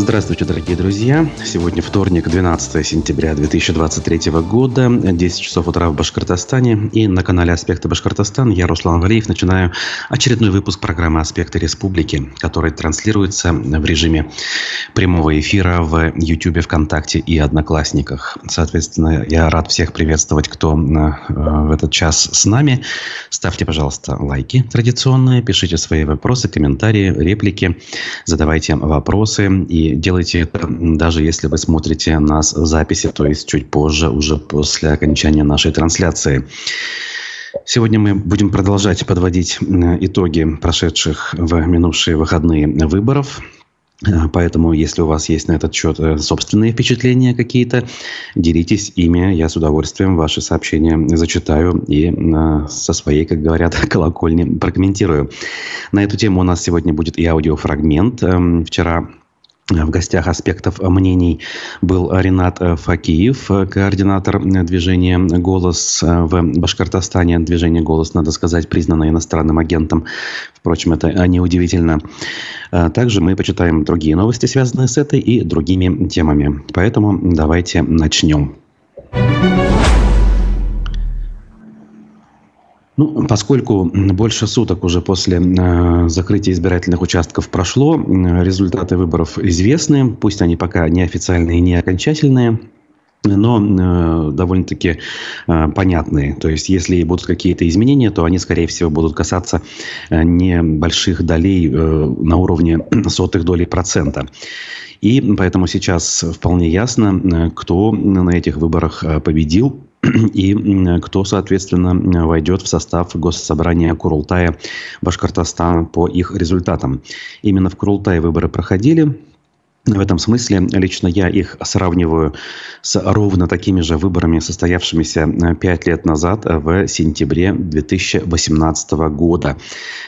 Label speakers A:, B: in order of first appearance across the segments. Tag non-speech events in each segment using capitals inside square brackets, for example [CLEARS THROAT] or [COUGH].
A: Здравствуйте, дорогие друзья. Сегодня вторник, 12 сентября 2023 года, 10 часов утра в Башкортостане. И на канале «Аспекты Башкортостан» я, Руслан Валиев, начинаю очередной выпуск программы «Аспекты Республики», который транслируется в режиме прямого эфира в YouTube, ВКонтакте и Одноклассниках. Соответственно, я рад всех приветствовать, кто э, в этот час с нами. Ставьте, пожалуйста, лайки традиционные, пишите свои вопросы, комментарии, реплики, задавайте вопросы и делайте это даже если вы смотрите нас в записи, то есть чуть позже, уже после окончания нашей трансляции. Сегодня мы будем продолжать подводить итоги прошедших в минувшие выходные выборов. Поэтому, если у вас есть на этот счет э, собственные впечатления какие-то, делитесь ими. Я с удовольствием ваши сообщения зачитаю и э, со своей, как говорят, [LAUGHS] колокольни прокомментирую. На эту тему у нас сегодня будет и аудиофрагмент. Эм, вчера в гостях аспектов мнений был Ренат Факиев, координатор движения «Голос» в Башкортостане. Движение «Голос», надо сказать, признано иностранным агентом. Впрочем, это неудивительно. Также мы почитаем другие новости, связанные с этой и другими темами. Поэтому давайте начнем. Ну, поскольку больше суток уже после э, закрытия избирательных участков прошло, результаты выборов известны, пусть они пока не официальные и не окончательные, но э, довольно-таки э, понятные. То есть, если будут какие-то изменения, то они, скорее всего, будут касаться э, небольших долей э, на уровне [CLEARS THROAT] сотых долей процента. И поэтому сейчас вполне ясно, э, кто на этих выборах э, победил [CLEARS THROAT] и кто, соответственно, войдет в состав Госсобрания Курултая Башкортостана по их результатам. Именно в Курултае выборы проходили. В этом смысле лично я их сравниваю с ровно такими же выборами, состоявшимися пять лет назад, в сентябре 2018 года,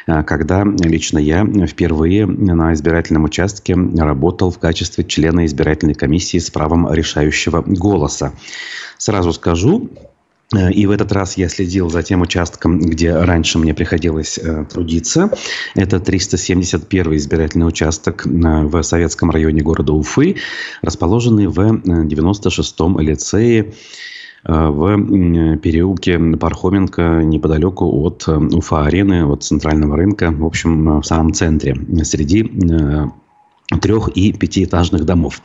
A: когда лично я впервые на избирательном участке работал в качестве члена избирательной комиссии с правом решающего голоса. Сразу скажу, э, и в этот раз я следил за тем участком, где раньше мне приходилось э, трудиться. Это 371 избирательный участок э, в советском районе города Уфы, расположенный в 96-м лицее в переулке Пархоменко, неподалеку от Уфа-арены, от центрального рынка, в общем, в самом центре, среди трех- и пятиэтажных домов.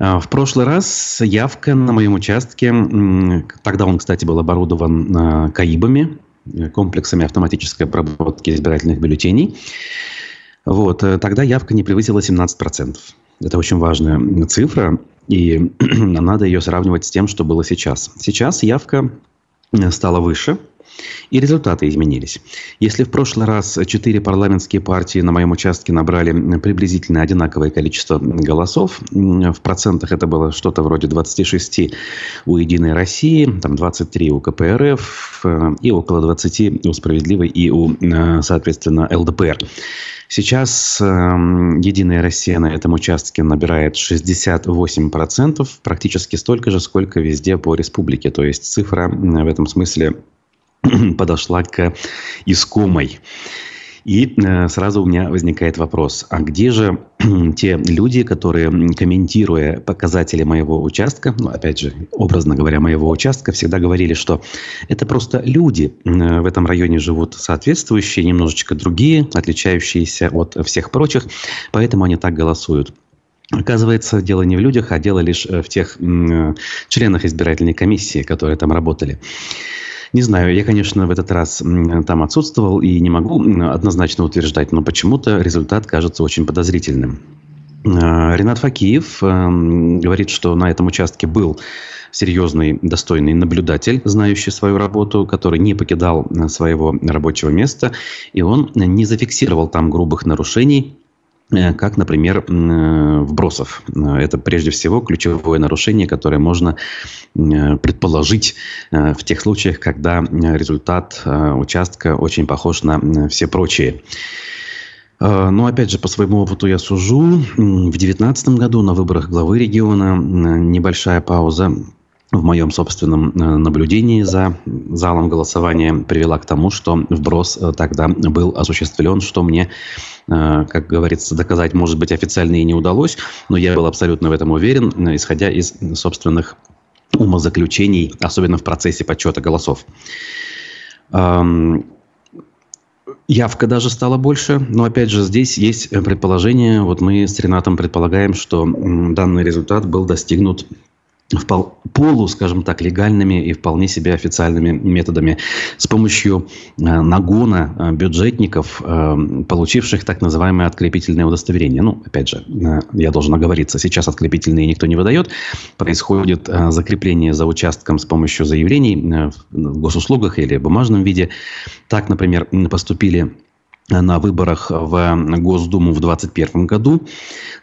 A: А, в прошлый раз явка на моем участке, тогда он, кстати, был оборудован а, КАИБами, э, комплексами автоматической обработки избирательных бюллетеней. Вот, э, тогда явка не превысила 17%. Это очень важная цифра, и [CLEARS THROAT] надо ее сравнивать с тем, что было сейчас. Сейчас явка э, стала выше – и результаты изменились. Если в прошлый раз четыре парламентские партии на моем участке набрали приблизительно одинаковое количество голосов, в процентах это было что-то вроде 26 у «Единой России», там 23 у КПРФ э, и около 20 у «Справедливой» и у, э, соответственно, ЛДПР. Сейчас э, «Единая Россия» на этом участке набирает 68%, практически столько же, сколько везде по республике. То есть цифра в этом смысле [CLEARS THROAT] подошла к искомой. И э, сразу у меня возникает вопрос, а где же [CLEARS THROAT] те люди, которые, комментируя показатели моего участка, ну, опять же, образно говоря, моего участка, всегда говорили, что это просто люди э, в этом районе живут соответствующие, немножечко другие, отличающиеся от всех прочих, поэтому они так голосуют. Оказывается, дело не в людях, а дело лишь в тех членах избирательной комиссии, которые там работали. Не знаю, я, конечно, в этот раз там отсутствовал и не могу однозначно утверждать, но почему-то результат кажется очень подозрительным. А, Ренат Факиев эм, говорит, что на этом участке был серьезный, достойный наблюдатель, знающий свою работу, который не покидал э, своего рабочего места, и он не зафиксировал там грубых нарушений, как, например, э, вбросов. Э, это прежде всего ключевое нарушение, которое можно предположить в тех случаях, когда результат участка очень похож на все прочие. Но опять же, по своему опыту я сужу. В 2019 году на выборах главы региона небольшая пауза в моем собственном наблюдении за залом голосования привела к тому, что вброс тогда был осуществлен, что мне, как говорится, доказать, может быть, официально и не удалось, но я был абсолютно в этом уверен, исходя из собственных умозаключений, особенно в процессе подсчета голосов. Явка даже стала больше, но опять же здесь есть предположение, вот мы с Ренатом предполагаем, что данный результат был достигнут полу, скажем так, легальными и вполне себе официальными методами с помощью э, нагона э, бюджетников, э, получивших так называемое открепительное удостоверение. Ну, опять же, я должен оговориться, сейчас открепительные никто не выдает. Происходит закрепление за участком с помощью заявлений в госуслугах или в бумажном виде. Так, например, поступили на выборах в Госдуму в 2021 году.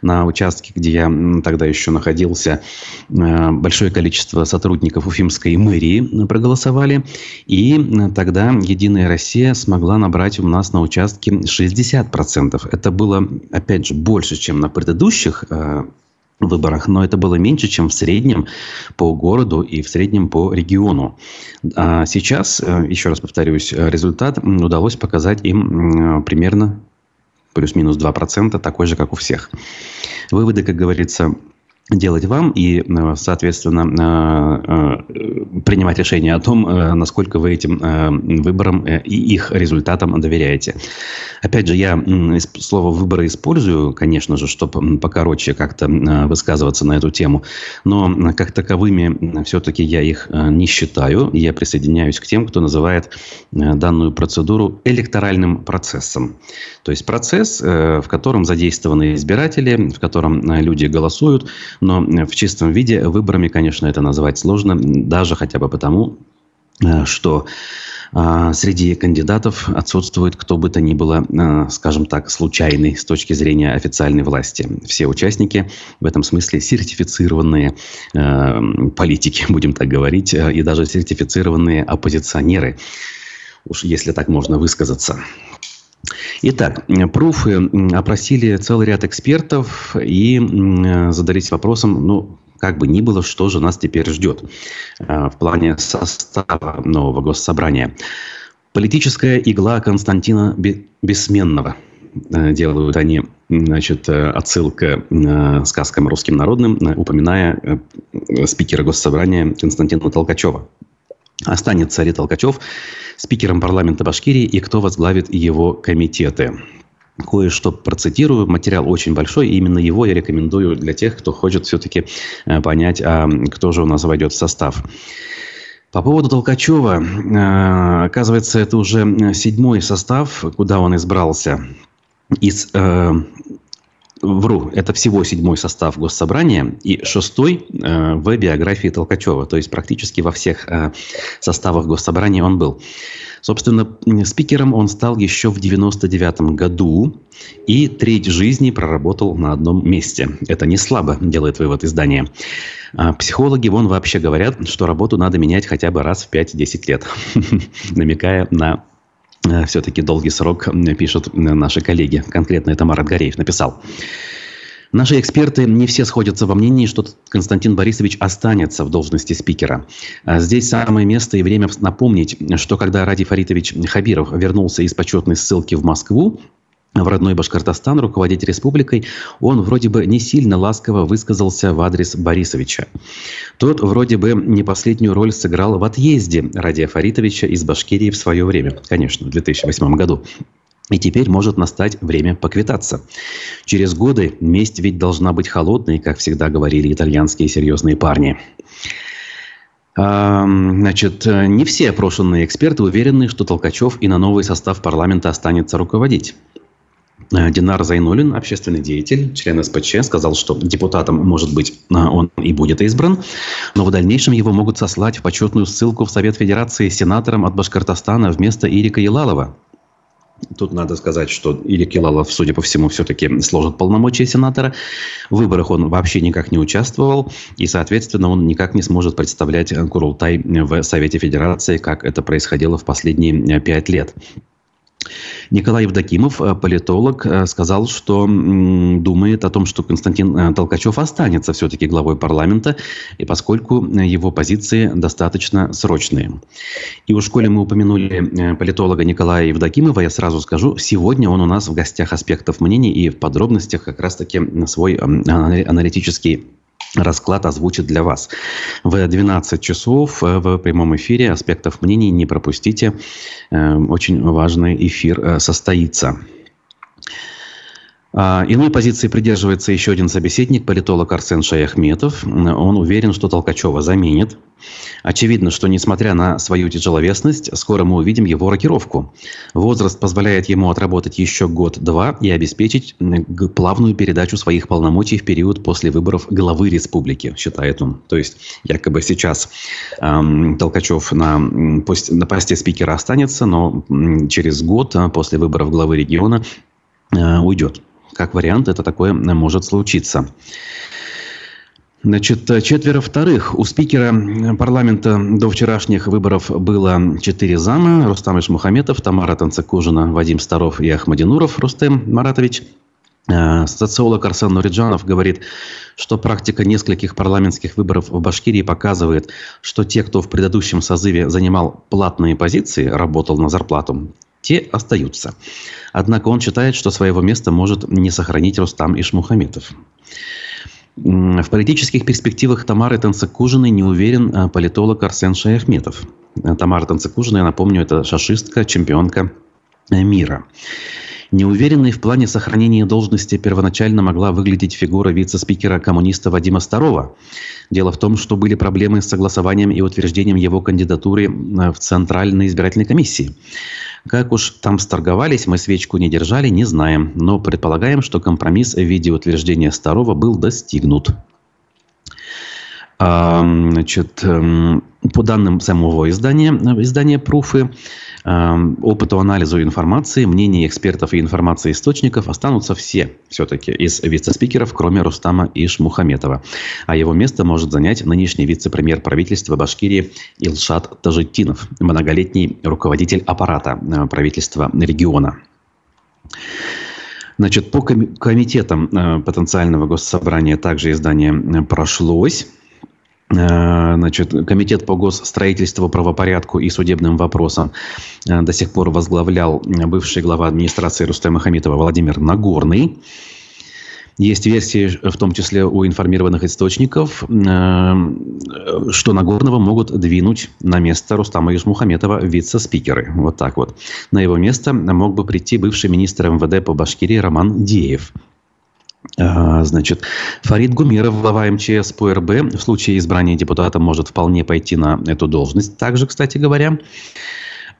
A: На участке, где я тогда еще находился, э, большое количество сотрудников Уфимской мэрии проголосовали. И тогда «Единая Россия» смогла набрать у нас на участке 60%. Это было, опять же, больше, чем на предыдущих э, выборах, но это было меньше, чем в среднем по городу и в среднем по региону. А сейчас, э, еще раз повторюсь, результат удалось показать им примерно плюс-минус 2%, такой же, как у всех. Выводы, как говорится, делать вам и, э, соответственно, э, э, принимать решение о том, насколько вы этим выборам и их результатам доверяете. Опять же, я слово «выборы» использую, конечно же, чтобы покороче как-то высказываться на эту тему, но как таковыми все-таки я их не считаю. Я присоединяюсь к тем, кто называет данную процедуру электоральным процессом. То есть процесс, в котором задействованы избиратели, в котором люди голосуют, но в чистом виде выборами, конечно, это назвать сложно, даже хотя бы потому, э, что э, среди кандидатов отсутствует кто бы то ни было, э, скажем так, случайный с точки зрения официальной власти. Все участники в этом смысле сертифицированные политики, [LAUGHS] будем так говорить, и даже сертифицированные оппозиционеры, уж если так можно высказаться. Итак, пруфы опросили целый ряд экспертов и задались вопросом, ну, как бы ни было, что же нас теперь ждет э, в плане состава нового госсобрания. Политическая игла Константина Бессменного. Э, делают они значит, э, отсылка сказкам русским народным, упоминая спикера госсобрания Константина Толкачева. Останется ли Толкачев спикером парламента Башкирии и кто возглавит его комитеты? Кое-что процитирую. Материал очень большой. И именно его я рекомендую для тех, кто хочет все-таки э, понять, а кто же у нас войдет в состав. По поводу Толкачева. Э, оказывается, это уже седьмой состав, куда он избрался из э, Вру, это всего седьмой состав Госсобрания и шестой э, в биографии Толкачева. То есть практически во всех э, составах Госсобрания он был. Собственно, спикером он стал еще в 99 году и треть жизни проработал на одном месте. Это не слабо, делает вывод издания. А психологи вон вообще говорят, что работу надо менять хотя бы раз в 5-10 лет, [LAUGHS] намекая на все-таки долгий срок, пишут наши коллеги. Конкретно это Марат Гореев написал. Наши эксперты не все сходятся во мнении, что Константин Борисович останется в должности спикера. А здесь самое место и время напомнить, что когда Ради Фаритович Хабиров вернулся из почетной ссылки в Москву, в родной Башкортостан руководить республикой, он вроде бы не сильно ласково высказался в адрес Борисовича. Тот вроде бы не последнюю роль сыграл в отъезде Радия Фаритовича из Башкирии в свое время, конечно, в 2008 году. И теперь может настать время поквитаться. Через годы месть ведь должна быть холодной, как всегда говорили итальянские серьезные парни. Значит, не все опрошенные эксперты уверены, что Толкачев и на новый состав парламента останется руководить. Э, Динар Зайнулин, общественный деятель, член СПЧ, сказал, что депутатом, может быть, э, он и будет избран, но в дальнейшем его могут сослать в почетную ссылку в Совет Федерации сенатором от Башкортостана вместо Ирика Елалова. Тут надо сказать, что Ирик Елалов, судя по всему, все-таки сложит полномочия сенатора. В выборах он вообще никак не участвовал, и, соответственно, он никак не сможет представлять Курултай в Совете Федерации, как это происходило в последние пять лет. Николай Евдокимов, э, политолог, э, сказал, что думает о том, что Константин э, Толкачев останется все-таки главой парламента, и поскольку его позиции достаточно срочные. И уж коли мы упомянули политолога Николая Евдокимова, я сразу скажу, сегодня он у нас в гостях аспектов мнений и в подробностях как раз-таки свой аналитический расклад озвучит для вас. В 12 часов э, в прямом эфире «Аспектов мнений» не пропустите. Э, очень важный эфир э, состоится. А, иной позиции придерживается еще один собеседник, политолог Арсен Шаяхметов. Он уверен, что Толкачева заменит. Очевидно, что несмотря на свою тяжеловесность, скоро мы увидим его рокировку. Возраст позволяет ему отработать еще год-два и обеспечить плавную передачу своих полномочий в период после выборов главы республики, считает он. То есть, якобы сейчас эм, Толкачев на, на посте спикера останется, но через год а, после выборов главы региона э, уйдет как вариант, это такое может случиться. Значит, четверо вторых. У спикера парламента до вчерашних выборов было четыре зама. Рустам Ишмухаметов, Тамара Танцекужина, Вадим Старов и Ахмадинуров Рустем Маратович. Э, социолог Арсен Нуриджанов говорит, что практика нескольких парламентских выборов в Башкирии показывает, что те, кто в предыдущем созыве занимал платные позиции, работал на зарплату, те остаются. Однако он считает, что своего места может не сохранить Рустам Ишмухаметов. В политических перспективах Тамары Танцекужиной не уверен э, политолог Арсен Шаяхметов. Тамара Танцекужина, я напомню, это шашистка, чемпионка э, мира. Неуверенной в плане сохранения должности первоначально могла выглядеть фигура вице-спикера коммуниста Вадима Старова. Дело в том, что были проблемы с согласованием и утверждением его кандидатуры в Центральной избирательной комиссии. Как уж там сторговались, мы свечку не держали, не знаем, но предполагаем, что компромисс в виде утверждения Старова был достигнут. Значит, эм, по данным самого издания, издания «Пруфы», опыту анализу информации, мнений экспертов и информации источников останутся все все-таки из вице-спикеров, кроме Рустама Ишмухаметова. А его место может занять нынешний вице-премьер правительства Башкирии Илшат Тажитинов, многолетний руководитель аппарата э, правительства региона. Значит, по комитетам э, потенциального госсобрания также издание э, прошлось. Э, значит, Комитет по госстроительству, правопорядку и судебным вопросам э, до сих пор возглавлял бывший глава администрации Рустема Хамитова Владимир Нагорный. Есть версии, в том числе у информированных источников, э, что Нагорного могут двинуть на место Рустама Южмухаметова вице-спикеры. Вот так вот. На его место мог бы прийти бывший министр МВД по Башкирии Роман Деев – значит, Фарид Гумеров, глава МЧС по РБ, в случае избрания депутата может вполне пойти на эту должность. Также, кстати говоря,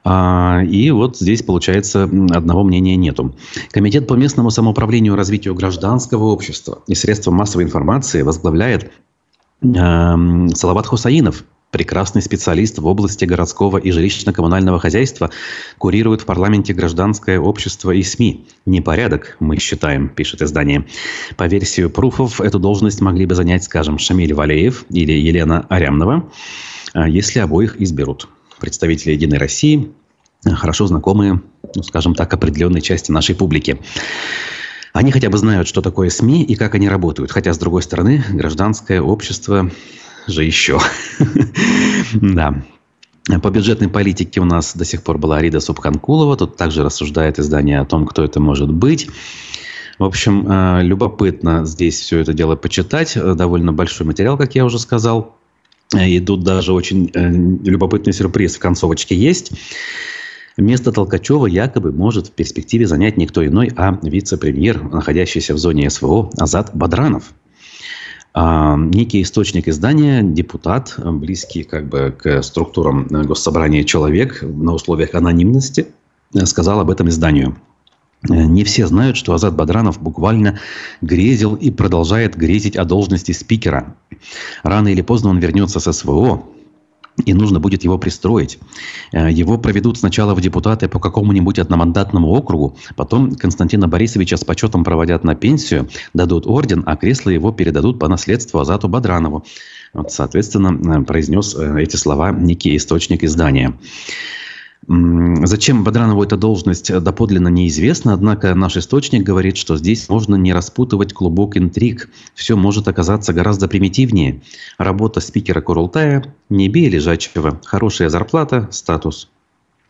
A: а, и вот здесь, получается, одного мнения нету. Комитет по местному самоуправлению и развитию гражданского общества и средства массовой информации возглавляет Салават Хусаинов, прекрасный специалист в области городского и жилищно-коммунального хозяйства, курирует в парламенте гражданское общество и СМИ. Непорядок, мы считаем, пишет издание. По версии пруфов, эту должность могли бы занять, скажем, Шамиль Валеев или Елена Арямнова, а, если обоих изберут. Представители «Единой России» хорошо знакомые, ну, скажем так, определенной части нашей публики. Они хотя бы знают, что такое СМИ и как они работают. Хотя, с другой стороны, гражданское общество же еще. [LAUGHS] Да. По бюджетной политике у нас до сих пор была Арида Субханкулова. Тут также рассуждает издание о том, кто это может быть. В общем, э, любопытно здесь все это дело почитать. Довольно большой материал, как я уже сказал. И тут даже очень э, любопытный сюрприз в концовочке есть. Место Толкачева якобы может в перспективе занять никто иной, а вице-премьер, находящийся в зоне СВО Азат Бадранов. А, некий источник издания, депутат, близкий как бы к структурам госсобрания человек на условиях анонимности, сказал об этом изданию. Не все знают, что Азат Бадранов буквально грезил и продолжает грезить о должности спикера. Рано или поздно он вернется со СВО, и нужно будет его пристроить. Э, его проведут сначала в депутаты по какому-нибудь одномандатному округу, потом Константина Борисовича с почетом проводят на пенсию, дадут орден, а кресло его передадут по наследству Азату Бадранову. Вот, соответственно, э, произнес э, эти слова некий источник издания. Зачем Бодранову эта должность доподлинно неизвестно, однако наш источник говорит, что здесь можно не распутывать клубок интриг. Все может оказаться гораздо примитивнее. Работа спикера Курултая, не бей лежачего, хорошая зарплата, статус.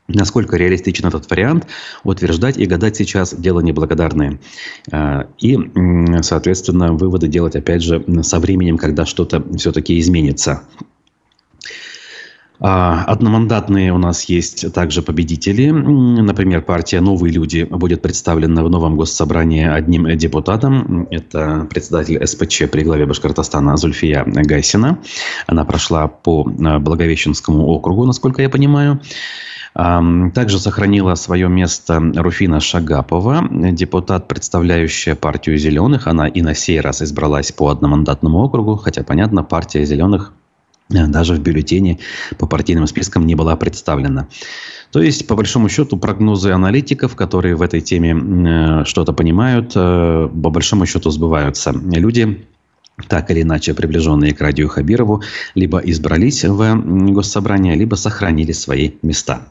A: Насколько реалистичен этот вариант, утверждать и гадать сейчас дело неблагодарное. А, и, соответственно, выводы делать, опять же, со временем, когда что-то все-таки изменится. А, одномандатные у нас есть также победители. Например, партия «Новые люди» будет представлена в новом госсобрании одним депутатом. Это председатель СПЧ при главе Башкортостана Зульфия Гайсина. Она прошла по а, Благовещенскому округу, насколько я понимаю. Также сохранила свое место Руфина Шагапова, депутат, представляющая партию «Зеленых». Она и на сей раз избралась по одномандатному округу, хотя, понятно, партия «Зеленых» даже в бюллетене по партийным спискам не была представлена. То есть, по большому счету, прогнозы аналитиков, которые в этой теме э, что-то понимают, э, по большому счету сбываются. Люди так или иначе приближенные к Радию Хабирову, либо избрались в госсобрание, либо сохранили свои места.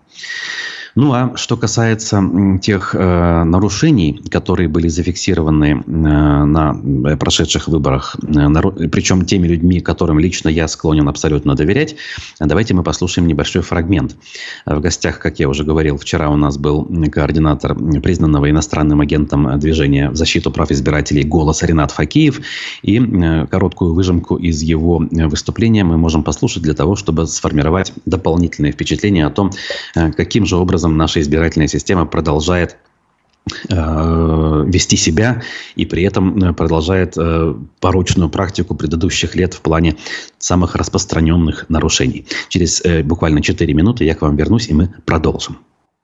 A: Ну а что касается тех э, нарушений, которые были зафиксированы э, на прошедших выборах, э, причем теми людьми, которым лично я склонен абсолютно доверять, давайте мы послушаем небольшой фрагмент. В гостях, как я уже говорил, вчера у нас был координатор признанного иностранным агентом движения в защиту прав избирателей «Голос» Ренат Факиев. И э, короткую выжимку из его выступления мы можем послушать для того, чтобы сформировать дополнительные впечатления о том, э, каким же образом образом наша избирательная система продолжает э, вести себя и при этом э, продолжает э, порочную практику предыдущих лет в плане самых распространенных нарушений. Через буквально 4 минуты я к вам вернусь, и мы продолжим.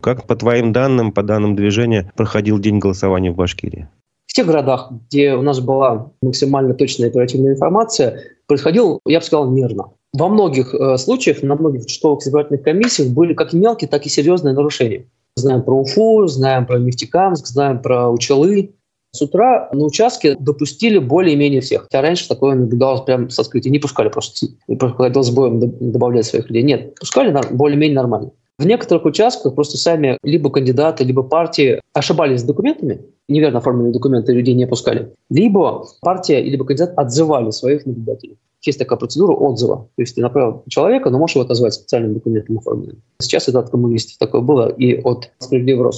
B: Как по твоим данным, по данным движения, проходил день голосования в Башкирии?
C: В тех городах, где у нас была максимально точная оперативная информация, происходил, я бы сказал, мирно. Во многих э, случаях, на многих участковых избирательных комиссиях были как мелкие, так и серьезные нарушения. Знаем про Уфу, знаем про Нефтекамск, знаем про Учалы. С утра на участке допустили более-менее всех. Хотя раньше такое наблюдалось прямо со скрытия. Не пускали просто. Не приходилось боем добавлять своих людей. Нет, пускали более-менее нормально. В некоторых участках просто сами либо кандидаты, либо партии ошибались с документами, неверно оформленные документы людей не пускали, либо партия, либо кандидат отзывали своих наблюдателей есть такая процедура отзыва. То есть ты направил человека, но можешь его отозвать специальным документом оформленным. Сейчас это от коммунистов такое было и от справедливых.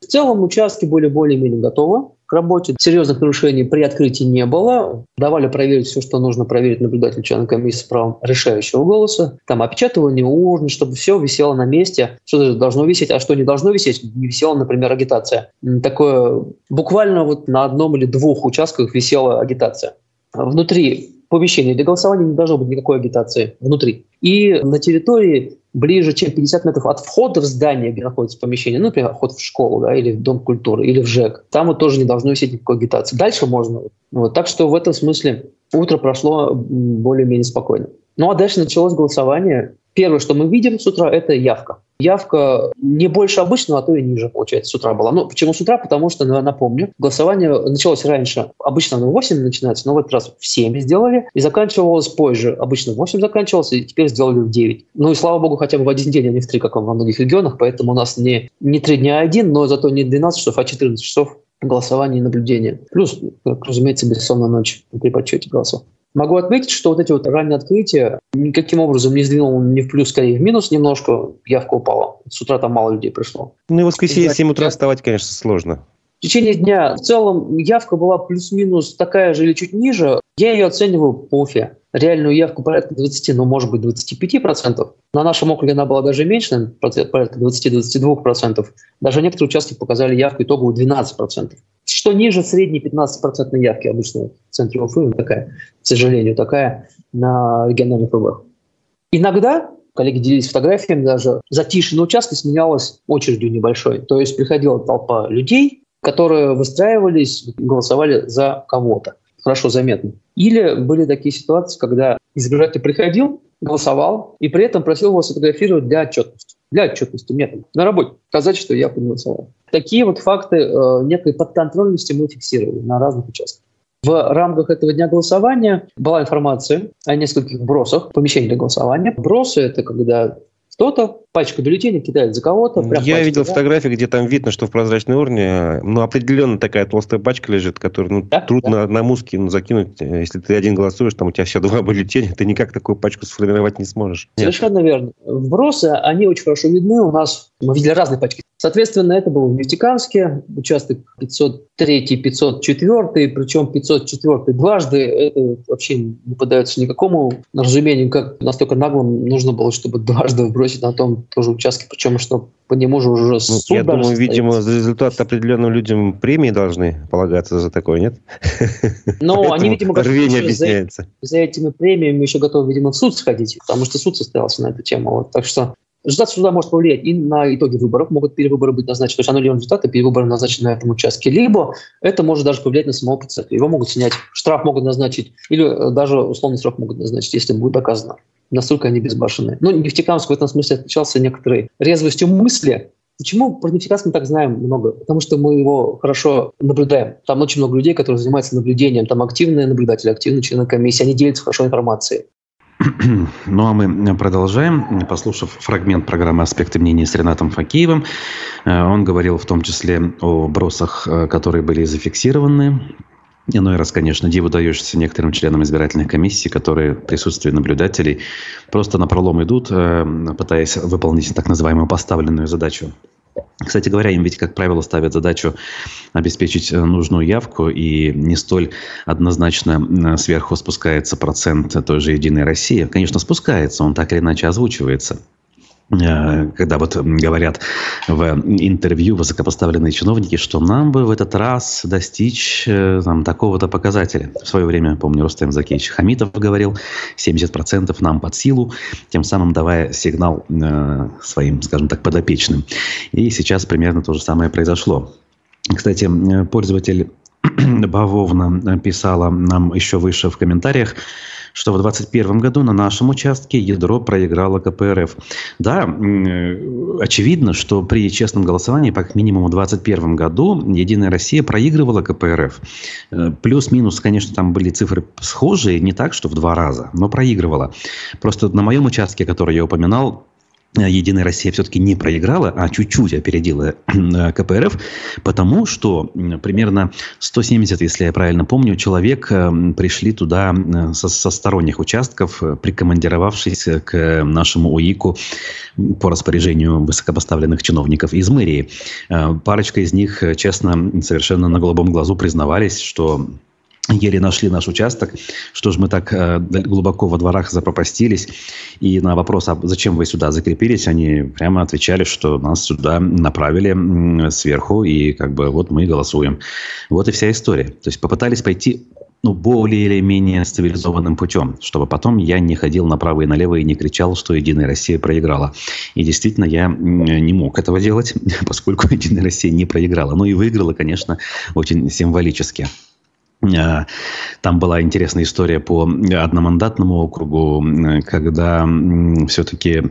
C: В целом участки были более-менее готовы к работе. Серьезных нарушений при открытии не было. Давали проверить все, что нужно проверить наблюдателю члена комиссии с правом решающего голоса. Там опечатывание урн, чтобы все висело на месте. Что должно висеть, а что не должно висеть. Не висела, например, агитация. Такое буквально вот на одном или двух участках висела агитация. Внутри помещении для голосования не должно быть никакой агитации внутри. И на территории ближе, чем 50 метров от входа в здание, где находится помещение, ну, например, вход в школу, да, или в Дом культуры, или в ЖЭК, там вот тоже не должно висеть никакой агитации. Дальше можно. Вот. Так что в этом смысле утро прошло более-менее спокойно. Ну а дальше началось голосование. Первое, что мы видим с утра, это явка. Явка не больше обычного, а то и ниже, получается, с утра была. Ну, почему с утра? Потому что, напомню, голосование началось раньше. Обычно оно в 8 начинается, но в этот раз в 7 сделали. И заканчивалось позже. Обычно в 8 заканчивалось, и теперь сделали в 9. Ну и слава богу, хотя бы в один день, а не в 3, как во многих регионах. Поэтому у нас не, не 3 дня, а один, но зато не 12 часов, а 14 часов голосования и наблюдения. Плюс, разумеется, бессонная ночь при подсчете голосов. Могу отметить, что вот эти вот ранние открытия никаким образом не сдвинул ни в плюс, скорее в минус немножко. Явка упала. С утра там мало людей пришло.
B: Ну и в воскресенье в 7 утра вставать, конечно, сложно.
C: Течение дня в целом явка была плюс-минус такая же или чуть ниже. Я ее оцениваю по Уфе. Реальную явку порядка 20, ну, может быть, 25%. На нашем округе она была даже меньше, порядка 20-22%. Даже некоторые участки показали явку итоговую 12% что ниже средней 15% явки обычно в центре Уфы, такая, к сожалению, такая на региональных выборах. Иногда коллеги делились фотографиями даже, затишье на участке сменялось очередью небольшой. То есть приходила толпа людей, которые выстраивались, голосовали за кого-то. Хорошо заметно. Или были такие ситуации, когда избиратель приходил, голосовал, и при этом просил его сфотографировать для отчетности для отчетности метода. На работе сказать, что я проголосовал. Такие вот факты э, некой подконтрольности мы фиксировали на разных участках. В рамках этого дня голосования была информация о нескольких бросах помещений для голосования. Бросы — это когда Кто-то пачку бюллетеней кидает за кого-то.
B: Я видел да? фотографии, где там видно, что в прозрачной урне ну, определенно такая толстая пачка лежит, которую ну, да? трудно да. одному скину, закинуть. Если ты один голосуешь, там у тебя все два [LAUGHS] бюллетеня, ты никак такую пачку сформировать не сможешь.
C: Совершенно Нет. верно. Вбросы, они очень хорошо видны. У нас мы видели разные пачки. Соответственно, это был в Нефтекамске, участок 503, 504, причем 504 дважды. Это вообще не поддается никакому разумению, как настолько наглым нужно было, чтобы дважды бросить на том тоже участке, причем что по нему же уже ну, суд
B: Я думаю, стоит. видимо, за результат определенным людям премии должны полагаться за такое, нет?
C: Ну, [LAUGHS] они, видимо, рвение объясняется. За, за этими премиями еще готовы, видимо, в суд сходить, потому что суд состоялся на эту тему. Вот. Так что Результат суда может повлиять и на итоги выборов, могут перевыборы быть назначены, то есть аннулирован результат, и перевыборы назначены на этом участке. Либо это может даже повлиять на самого пациента. Его могут снять, штраф могут назначить, или э, даже условный срок могут назначить, если будет доказано. Настолько они безбашенные. Но Нефтекамск в этом смысле отличался некоторой резвостью мысли, Почему про Нефтекамск мы так знаем много? Потому что мы его хорошо наблюдаем. Там очень много людей, которые занимаются наблюдением. Там активные наблюдатели, активные члены комиссии. Они делятся хорошо информацией. [CLEARS THROAT]
A: Ну а мы продолжаем, послушав фрагмент программы «Аспекты мнений» с Ренатом Факеевым. Э, он говорил в том числе о бросах, э, которые были зафиксированы. Иной раз, конечно, диву даешься некоторым членам избирательных комиссий, которые в присутствии наблюдателей просто на пролом идут, э, пытаясь выполнить так называемую поставленную задачу. Кстати говоря, им ведь, как правило, ставят задачу обеспечить э, нужную явку, и не столь однозначно э, сверху спускается процент той же «Единой России». Конечно, спускается, он так или иначе озвучивается – когда вот говорят в интервью высокопоставленные чиновники, что нам бы в этот раз достичь э, там, такого-то показателя. В свое время, помню, Рустем Закевич Хамитов говорил, 70% нам под силу, тем самым давая сигнал э, своим, скажем так, подопечным. И сейчас примерно то же самое произошло. Кстати, пользователь [CLEARS THROAT] Бавовна писала нам еще выше в комментариях, что в 2021 году на нашем участке ядро проиграло КПРФ. Да, э, очевидно, что при честном голосовании, по как минимум в 2021 году, Единая Россия проигрывала КПРФ. Э, плюс-минус, конечно, там были цифры схожие, не так, что в два раза, но проигрывала. Просто на моем участке, который я упоминал, Единая Россия все-таки не проиграла, а чуть-чуть опередила э, [CLEARS THROAT] КПРФ, потому что примерно 170, если я правильно помню, человек э, пришли туда э, со, со сторонних участков, прикомандировавшись к нашему УИКу по распоряжению высокопоставленных чиновников из мэрии. Парочка из них, честно, совершенно на голубом глазу признавались, что еле нашли наш участок, что же мы так э, глубоко во дворах запропастились. И на вопрос, а зачем вы сюда закрепились, они прямо отвечали, что нас сюда направили сверху, и как бы вот мы голосуем. Вот и вся история. То есть попытались пойти ну, более или менее цивилизованным путем, чтобы потом я не ходил направо и налево и не кричал, что «Единая Россия» проиграла. И действительно, я не мог этого делать, [LAUGHS] поскольку «Единая Россия» не проиграла. Ну и выиграла, конечно, очень символически. А, там была интересная история по одномандатному округу, когда все-таки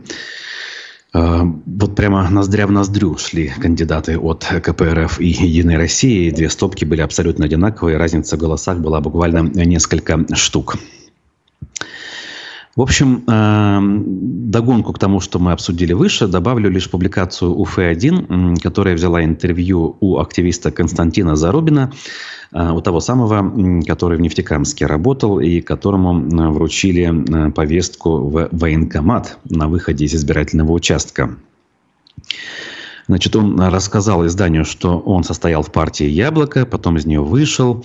A: а, вот прямо ноздря в ноздрю шли кандидаты от КПРФ и Единой России. Две стопки были абсолютно одинаковые. Разница в голосах была буквально несколько штук. В общем, догонку к тому, что мы обсудили выше, добавлю лишь публикацию УФ-1, которая взяла интервью у активиста Константина Зарубина, э, у того самого, который в Нефтекамске работал и которому э, вручили э, повестку в военкомат на выходе из избирательного участка. Значит, он рассказал изданию, что он состоял в партии «Яблоко», потом из нее вышел,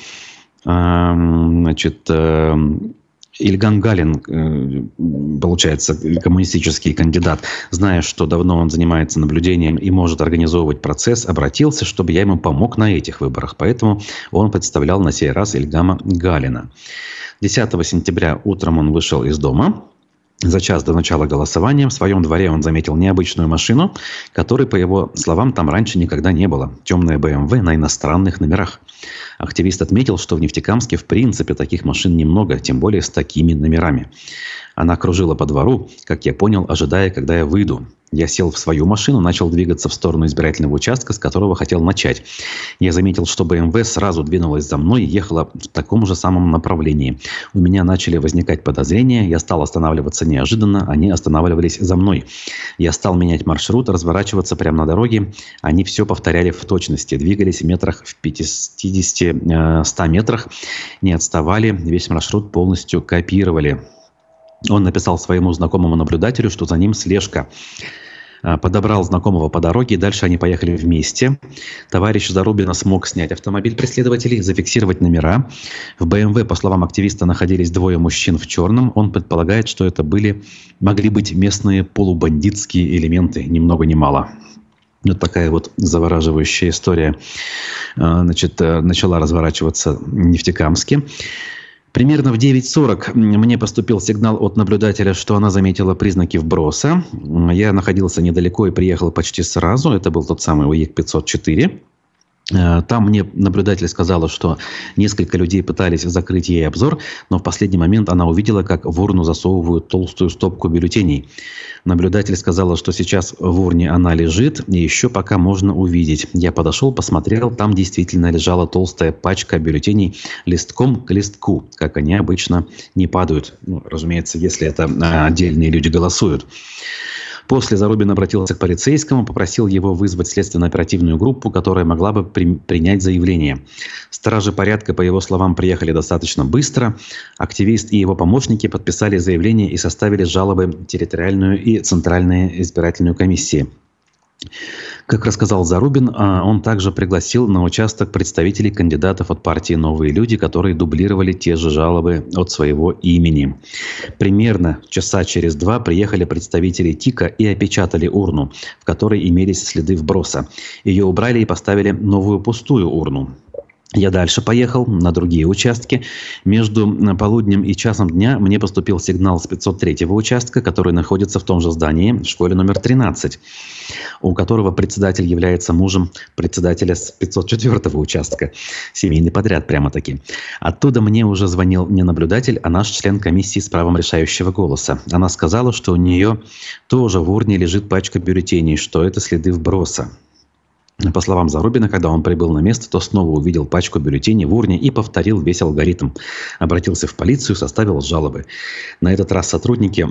A: эм, значит, эм, Ильган Галин, э, получается, коммунистический кандидат, зная, что давно он занимается наблюдением и может организовывать процесс, обратился, чтобы я ему помог на этих выборах. Поэтому он представлял на сей раз Ильгама Галина. 10 сентября утром он вышел из дома, за час до начала голосования в своем дворе он заметил необычную машину, которой, по его словам, там раньше никогда не было. Темная БМВ на иностранных номерах. Активист отметил, что в Нефтекамске в принципе таких машин немного, тем более с такими номерами. Она кружила по двору, как я понял, ожидая, когда я выйду. Я сел в свою машину, начал двигаться в сторону избирательного участка, с которого хотел начать. Я заметил, что БМВ сразу двинулась за мной и ехала в таком же самом направлении. У меня начали возникать подозрения, я стал останавливаться неожиданно, они останавливались за мной. Я стал менять маршрут, разворачиваться прямо на дороге. Они все повторяли в точности, двигались в метрах в 50-100 э, метрах, не отставали, весь маршрут полностью копировали. Он написал своему знакомому наблюдателю, что за ним слежка. А, подобрал знакомого по дороге, и дальше они поехали вместе. Товарищ Зарубина смог снять автомобиль преследователей, зафиксировать номера. В БМВ, по словам активиста, находились двое мужчин в черном. Он предполагает, что это были, могли быть местные полубандитские элементы, ни много ни мало. Вот такая вот завораживающая история а, значит, э, начала разворачиваться в Нефтекамске. Примерно в 9.40 мне поступил сигнал от наблюдателя, что она заметила признаки вброса. Я находился недалеко и приехал почти сразу. Это был тот самый УЕК-504. Э, там мне наблюдатель сказала, что несколько людей пытались закрыть ей обзор, но в последний момент она увидела, как в урну засовывают толстую стопку бюллетеней. Наблюдатель сказала, что сейчас в урне она лежит, и еще пока можно увидеть. Я подошел, посмотрел, там действительно лежала толстая пачка бюллетеней листком к листку, как они обычно не падают. Ну, разумеется, если это а, отдельные люди голосуют. После Зарубин обратился к полицейскому, попросил его вызвать следственно-оперативную группу, которая могла бы при, принять заявление. Стражи порядка, по его словам, приехали достаточно быстро. Активист и его помощники подписали заявление и составили жалобы территориальную и центральные избирательную комиссии. Как рассказал Зарубин, а, он также пригласил на участок представителей кандидатов от партии «Новые люди», которые дублировали те же жалобы от своего имени. Примерно часа через два приехали представители ТИКа и опечатали урну, в которой имелись следы вброса. Ее убрали и поставили новую пустую урну. Я дальше поехал на другие участки. Между полуднем и часом дня мне поступил сигнал с 503 участка, который находится в том же здании, в школе номер 13, у которого председатель является мужем председателя с 504 участка. Семейный подряд прямо-таки. Оттуда мне уже звонил не наблюдатель, а наш член комиссии с правом решающего голоса. Она сказала, что у нее тоже в урне лежит пачка бюллетеней, что это следы вброса. По словам Зарубина, когда он прибыл на место, то снова увидел пачку бюллетеней в урне и повторил весь алгоритм. Обратился в полицию, составил жалобы. На этот раз сотрудники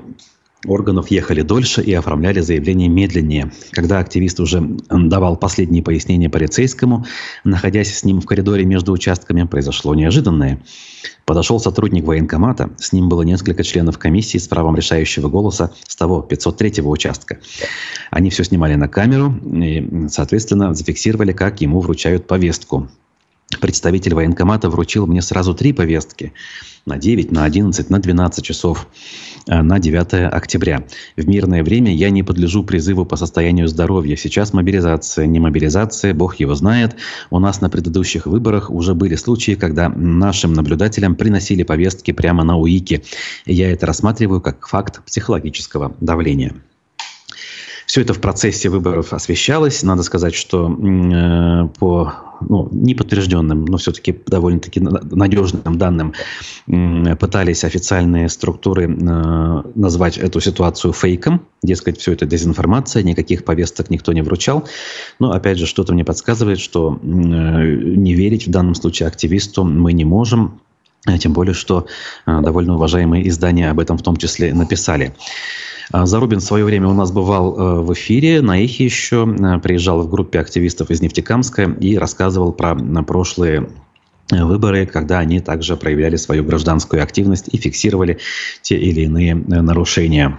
A: органов ехали дольше и оформляли заявление медленнее. Когда активист уже давал последние пояснения полицейскому, находясь с ним в коридоре между участками, произошло неожиданное. Подошел сотрудник военкомата, с ним было несколько членов комиссии с правом решающего голоса с того 503-го участка. Они все снимали на камеру и, соответственно, зафиксировали, как ему вручают повестку. Представитель военкомата вручил мне сразу три повестки на 9, на 11, на 12 часов э, на 9 октября. В мирное время я не подлежу призыву по состоянию здоровья. Сейчас мобилизация, не мобилизация, бог его знает. У нас на предыдущих выборах уже были случаи, когда нашим наблюдателям приносили повестки прямо на УИКе. я это рассматриваю как факт психологического давления. Все это в процессе выборов освещалось. Надо сказать, что э, по ну, неподтвержденным, но все-таки довольно-таки надежным данным э, пытались официальные структуры э, назвать эту ситуацию фейком. Дескать, все это дезинформация, никаких повесток никто не вручал. Но, опять же, что-то мне подсказывает, что э, не верить в данном случае активисту мы не можем. Тем более, что э, довольно уважаемые издания об этом в том числе написали. А, Зарубин в свое время у нас бывал э, в эфире, на Эхе еще, э, приезжал в группе активистов из Нефтекамска и рассказывал про прошлые э, выборы, когда они также проявляли свою гражданскую активность и фиксировали те или иные нарушения.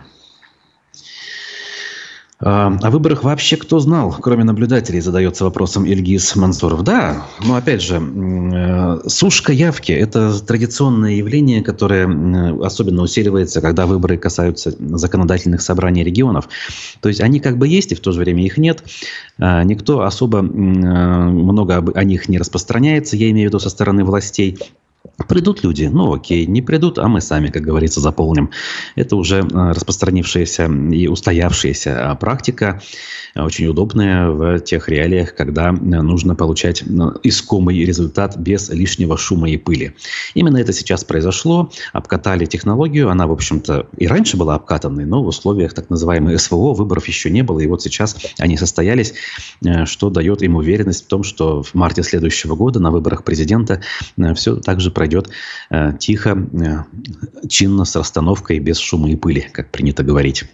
A: О выборах вообще кто знал, кроме наблюдателей, задается вопросом Ильгиз Мансуров. Да, но опять же, э, сушка явки – это традиционное явление, которое особенно усиливается, когда выборы касаются законодательных собраний регионов. То есть они как бы есть, и в то же время их нет. А, никто особо много о них не распространяется, я имею в виду со стороны властей. Придут люди, ну окей, не придут, а мы сами, как говорится, заполним. Это уже э, распространившаяся и устоявшаяся практика, очень удобная в тех реалиях, когда нужно получать искомый результат без лишнего шума и пыли. Именно это сейчас произошло. Обкатали технологию, она, в общем-то, и раньше была обкатанной, но в условиях так называемой СВО выборов еще не было, и вот сейчас они состоялись, э, что дает им уверенность в том, что в марте следующего года на выборах президента э, все так же пройдет э, тихо, э, чинно, с расстановкой, без шума и пыли, как принято говорить.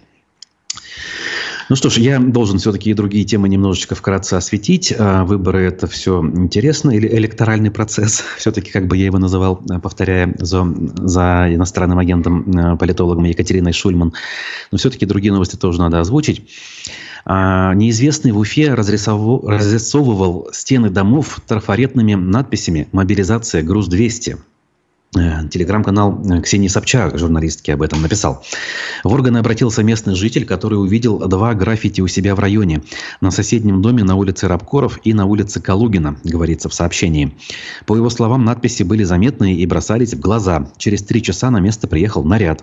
A: Ну что ж, я должен все-таки и другие темы немножечко вкратце осветить. Э, выборы – это все интересно, или электоральный процесс, [LAUGHS] все-таки, как бы я его называл, э, повторяя за, за иностранным агентом, э, политологом Екатериной Шульман. Но все-таки другие новости тоже надо озвучить. А, неизвестный в Уфе разрисовывал стены домов трафаретными надписями «Мобилизация. Груз-200». Э, телеграм-канал э, Ксении Собчак, журналистки, об этом написал. В органы обратился местный житель, который увидел два граффити у себя в районе. На соседнем доме на улице Рабкоров и на улице Калугина, говорится в сообщении. По его словам, надписи были заметные и бросались в глаза. Через три часа на место приехал наряд.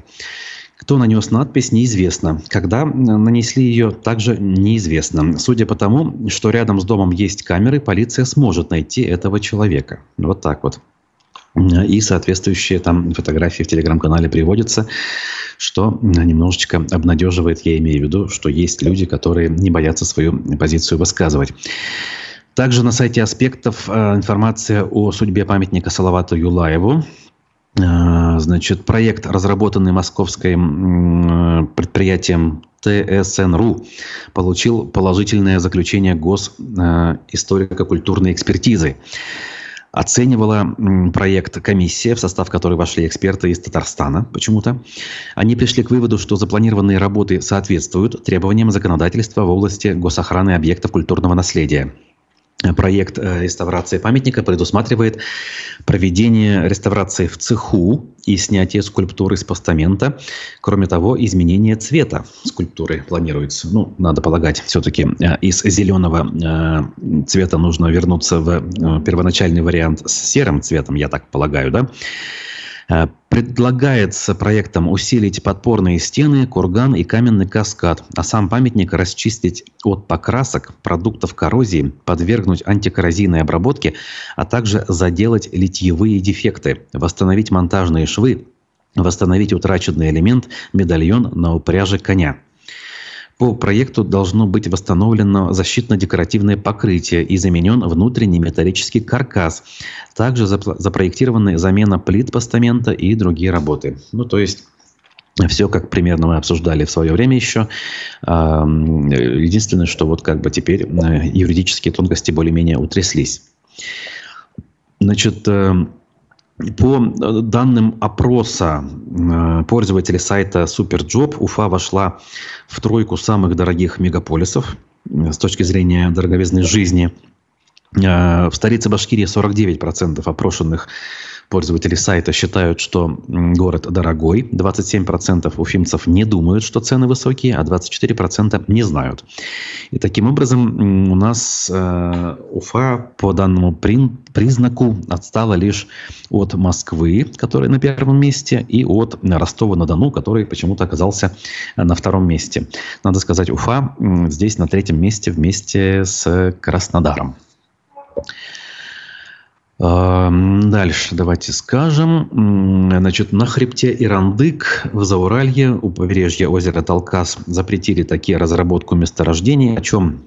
A: Кто нанес надпись, неизвестно. Когда нанесли ее, также неизвестно. Судя по тому, что рядом с домом есть камеры, полиция сможет найти этого человека. Вот так вот. И соответствующие там фотографии в телеграм-канале приводятся, что немножечко обнадеживает, я имею в виду, что есть люди, которые не боятся свою позицию высказывать. Также на сайте аспектов э, информация о судьбе памятника Салавату Юлаеву. Э, значит, проект, разработанный московским предприятием ТСНРУ, получил положительное заключение Госисторико-культурной экспертизы. Оценивала проект комиссия, в состав которой вошли эксперты из Татарстана почему-то. Они пришли к выводу, что запланированные работы соответствуют требованиям законодательства в области госохраны объектов культурного наследия. Проект э, реставрации памятника предусматривает проведение реставрации в цеху и снятие скульптуры с постамента. Кроме того, изменение цвета скульптуры планируется. Ну, надо полагать, все-таки э, из зеленого э, цвета нужно вернуться в первоначальный вариант с серым цветом, я так полагаю, да? Э, предлагается проектом усилить подпорные стены, курган и каменный каскад, а сам памятник расчистить от покрасок, продуктов коррозии, подвергнуть антикоррозийной обработке, а также заделать литьевые дефекты, восстановить монтажные швы, восстановить утраченный элемент медальон на упряже коня. По проекту должно быть восстановлено защитно-декоративное покрытие и заменен внутренний металлический каркас. Также запроектированы замена плит постамента и другие работы. Ну, то есть все, как примерно мы обсуждали в свое время еще. Единственное, что вот как бы теперь э, юридические тонкости более-менее утряслись. Значит, э, по э, данным опроса э, пользователей сайта SuperJob, Уфа вошла в тройку самых дорогих мегаполисов э, с точки зрения дороговизны жизни. В столице Башкирии 49% опрошенных Пользователи сайта считают, что город дорогой. 27% уфимцев не думают, что цены высокие, а 24% не знают. И таким образом у нас э, Уфа по данному признаку отстала лишь от Москвы, которая на первом месте, и от Ростова-на-Дону, который почему-то оказался на втором месте. Надо сказать, Уфа здесь на третьем месте вместе с Краснодаром. Дальше давайте скажем. Значит, на хребте Ирандык в Зауралье у побережья озера Талкас запретили такие разработку месторождений, о чем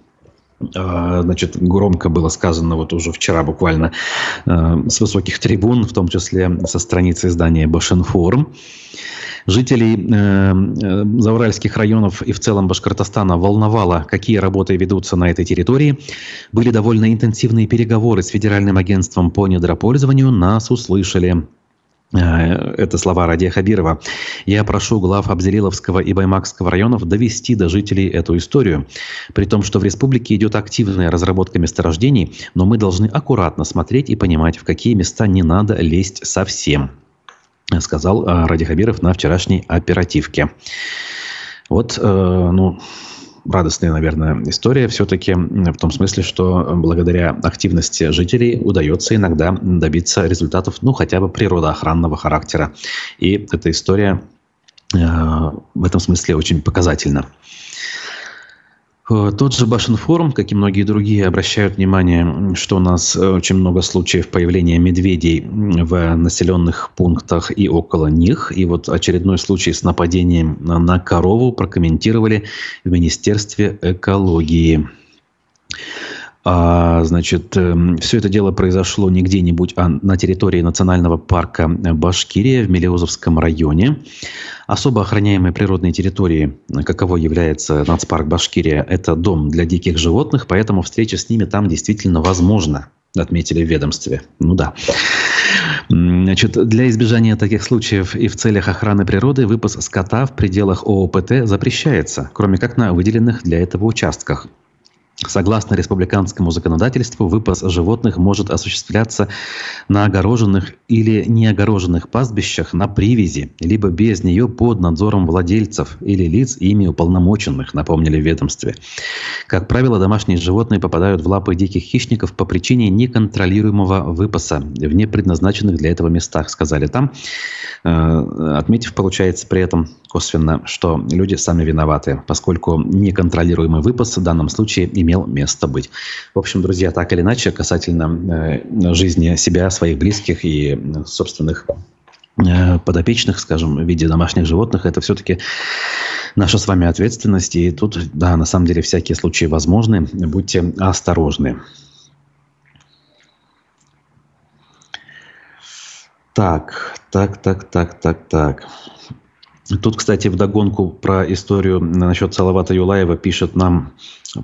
A: значит, громко было сказано вот уже вчера буквально а, с высоких трибун, в том числе со страницы издания «Башинформ». Жителей э, э, Зауральских районов и в целом Башкортостана волновало, какие работы ведутся на этой территории. Были довольно интенсивные переговоры с Федеральным агентством по недропользованию. Нас услышали. Э, это слова Радия Хабирова. Я прошу глав Абзелиловского и Баймакского районов довести до жителей эту историю. При том, что в республике идет активная разработка месторождений, но мы должны аккуратно смотреть и понимать, в какие места не надо лезть совсем сказал э, Ради Хабиров на вчерашней оперативке. Вот, э, ну, радостная, наверное, история все-таки в том смысле, что благодаря активности жителей удается иногда добиться результатов, ну, хотя бы природоохранного характера. И эта история э, в этом смысле очень показательна. Э, тот же Башинформ, как и многие другие, обращают внимание, что у нас э, очень много случаев появления медведей в населенных пунктах и около них. И вот очередной случай с нападением на корову прокомментировали в Министерстве экологии. А, значит, эм, все это дело произошло не где-нибудь, а на территории национального парка Башкирия в Мелеузовском районе. Особо охраняемые природные территории, каково является нацпарк Башкирия, это дом для диких животных, поэтому встреча с ними там действительно возможна, отметили в ведомстве. Ну да. Значит, для избежания таких случаев и в целях охраны природы выпас скота в пределах ООПТ запрещается, кроме как на выделенных для этого участках. Согласно республиканскому законодательству, выпас животных может осуществляться на огороженных или неогороженных пастбищах на привязи, либо без нее под надзором владельцев или лиц, ими уполномоченных, напомнили в ведомстве. Как правило, домашние животные попадают в лапы диких хищников по причине неконтролируемого выпаса в непредназначенных для этого местах, сказали там, э, отметив, получается, при этом косвенно, что люди сами виноваты, поскольку неконтролируемый выпас в данном случае имел место быть. В общем, друзья, так или иначе, касательно э, жизни себя, своих близких и собственных э, подопечных, скажем, в виде домашних животных, это все-таки наша с вами ответственность. И тут, да, на самом деле всякие случаи возможны. Будьте осторожны. Так, так, так, так, так, так. Тут, кстати, в догонку про историю насчет Салавата Юлаева пишет нам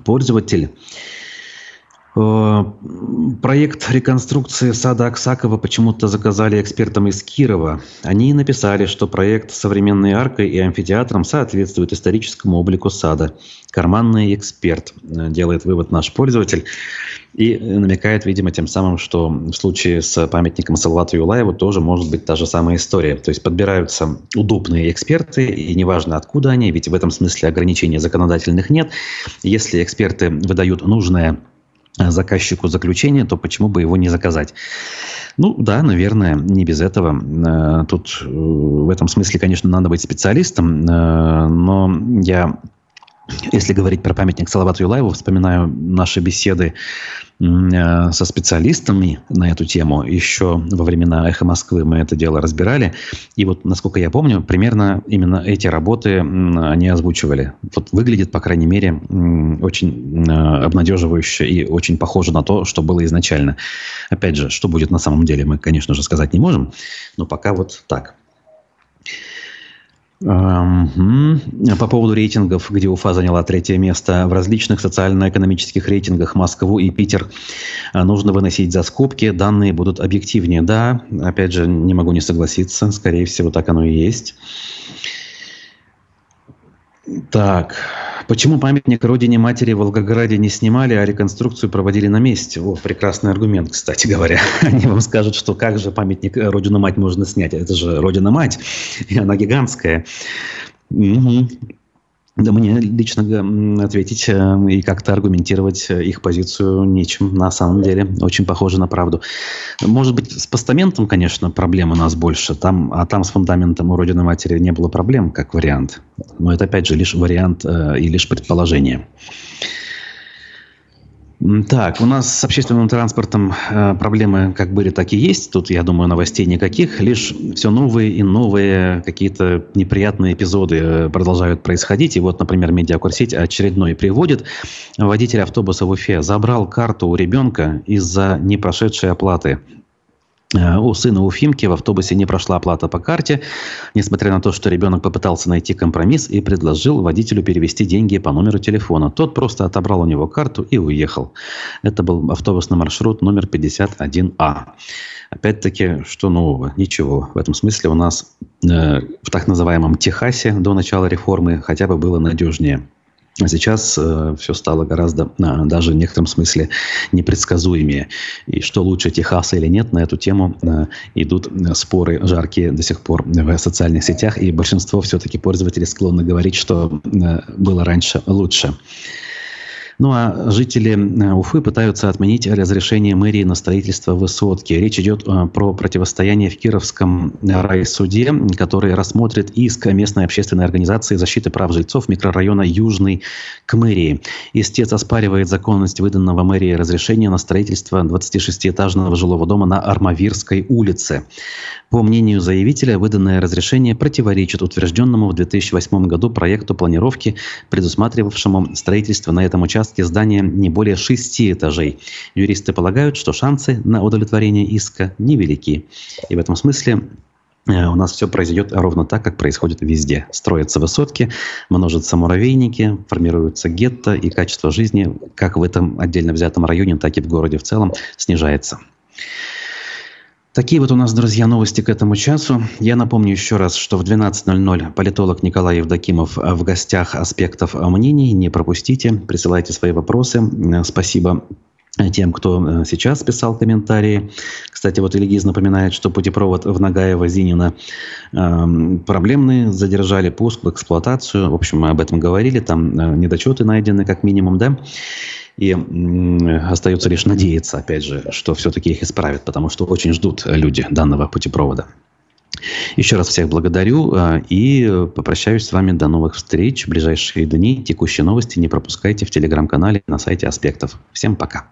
A: пользователь. Э, проект реконструкции сада Аксакова почему-то заказали экспертам из Кирова. Они написали, что проект современной аркой и амфитеатром соответствует историческому облику сада. Карманный эксперт, э, делает вывод наш пользователь. И намекает, видимо, тем самым, что в случае с памятником Салавату Юлаеву тоже может быть та же самая история. То есть подбираются удобные эксперты, и неважно откуда они, ведь в этом смысле ограничений законодательных нет. Если эксперты выдают нужное заказчику заключение, то почему бы его не заказать? Ну да, наверное, не без этого. Э, тут э, в этом смысле, конечно, надо быть специалистом, э, но я если говорить про памятник Салавату Юлаеву, вспоминаю наши беседы Э, со специалистами на эту тему. Еще во времена «Эхо Москвы» мы это дело разбирали. И вот, насколько я помню, примерно именно эти работы они озвучивали. Вот выглядит, по крайней мере, очень э, обнадеживающе и очень похоже на то, что было изначально. Опять же, что будет на самом деле, мы, конечно же, сказать не можем. Но пока вот так. По поводу рейтингов, где Уфа заняла третье место, в различных социально-экономических рейтингах Москву и Питер а, нужно выносить за скобки, данные будут объективнее. Да, опять же, не могу не согласиться, скорее всего, так оно и есть. Так, почему памятник родине матери в Волгограде не снимали, а реконструкцию проводили на месте? О, прекрасный аргумент, кстати говоря. [LAUGHS] Они вам скажут, что как же памятник родину мать можно снять? Это же родина мать, и она гигантская. Угу. Да мне лично ответить э, и как-то аргументировать э, их позицию нечем. На самом деле очень похоже на правду. Может быть, с постаментом, конечно, проблем у нас больше. Там, а там с фундаментом у Родины Матери не было проблем, как вариант. Но это, опять же, лишь вариант э, и лишь предположение. Так, у нас с общественным транспортом э, проблемы как были, так и есть. Тут, я думаю, новостей никаких. Лишь все новые и новые какие-то неприятные эпизоды э, продолжают происходить. И вот, например, медиакурсеть очередной приводит. Водитель автобуса в Уфе забрал карту у ребенка из-за непрошедшей оплаты. Э, у сына Уфимки в автобусе не прошла оплата по карте, несмотря на то, что ребенок попытался найти компромисс и предложил водителю перевести деньги по номеру телефона. Тот просто отобрал у него карту и уехал. Это был автобусный маршрут номер 51А. Опять-таки, что нового? Ничего. В этом смысле у нас э, в так называемом Техасе до начала реформы хотя бы было надежнее. А сейчас э, все стало гораздо, э, даже в некотором смысле, непредсказуемее. И что лучше, Техас или нет, на эту тему э, идут споры жаркие до сих пор в социальных сетях. И большинство все-таки пользователей склонны говорить, что э, было раньше лучше. Ну а жители э, Уфы пытаются отменить разрешение мэрии на строительство высотки. Речь идет э, про противостояние в Кировском райсуде, который рассмотрит иск местной общественной организации защиты прав жильцов микрорайона Южный к мэрии. Истец оспаривает законность выданного мэрии разрешения на строительство 26-этажного жилого дома на Армавирской улице. По мнению заявителя, выданное разрешение противоречит утвержденному в 2008 году проекту планировки, предусматривавшему строительство на этом участке здания не более шести этажей. Юристы полагают, что шансы на удовлетворение иска невелики. И в этом смысле э, у нас все произойдет ровно так, как происходит везде. Строятся высотки, множатся муравейники, формируются гетто, и качество жизни как в этом отдельно взятом районе, так и в городе в целом снижается. Такие вот у нас, друзья, новости к этому часу. Я напомню еще раз, что в 12.00 политолог Николай Евдокимов в гостях аспектов мнений. Не пропустите, присылайте свои вопросы. Спасибо тем, кто сейчас писал комментарии. Кстати, вот Ильгиз напоминает, что путепровод в Нагаево-Зинина э, проблемный, задержали пуск в эксплуатацию. В общем, мы об этом говорили, там э, недочеты найдены как минимум, да. И остается лишь надеяться, опять же, что все-таки их исправят, потому что очень ждут люди данного путепровода. Еще раз всех благодарю а, и попрощаюсь с вами до новых встреч в ближайшие дни. Текущие новости не пропускайте в телеграм-канале на сайте Аспектов. Всем пока.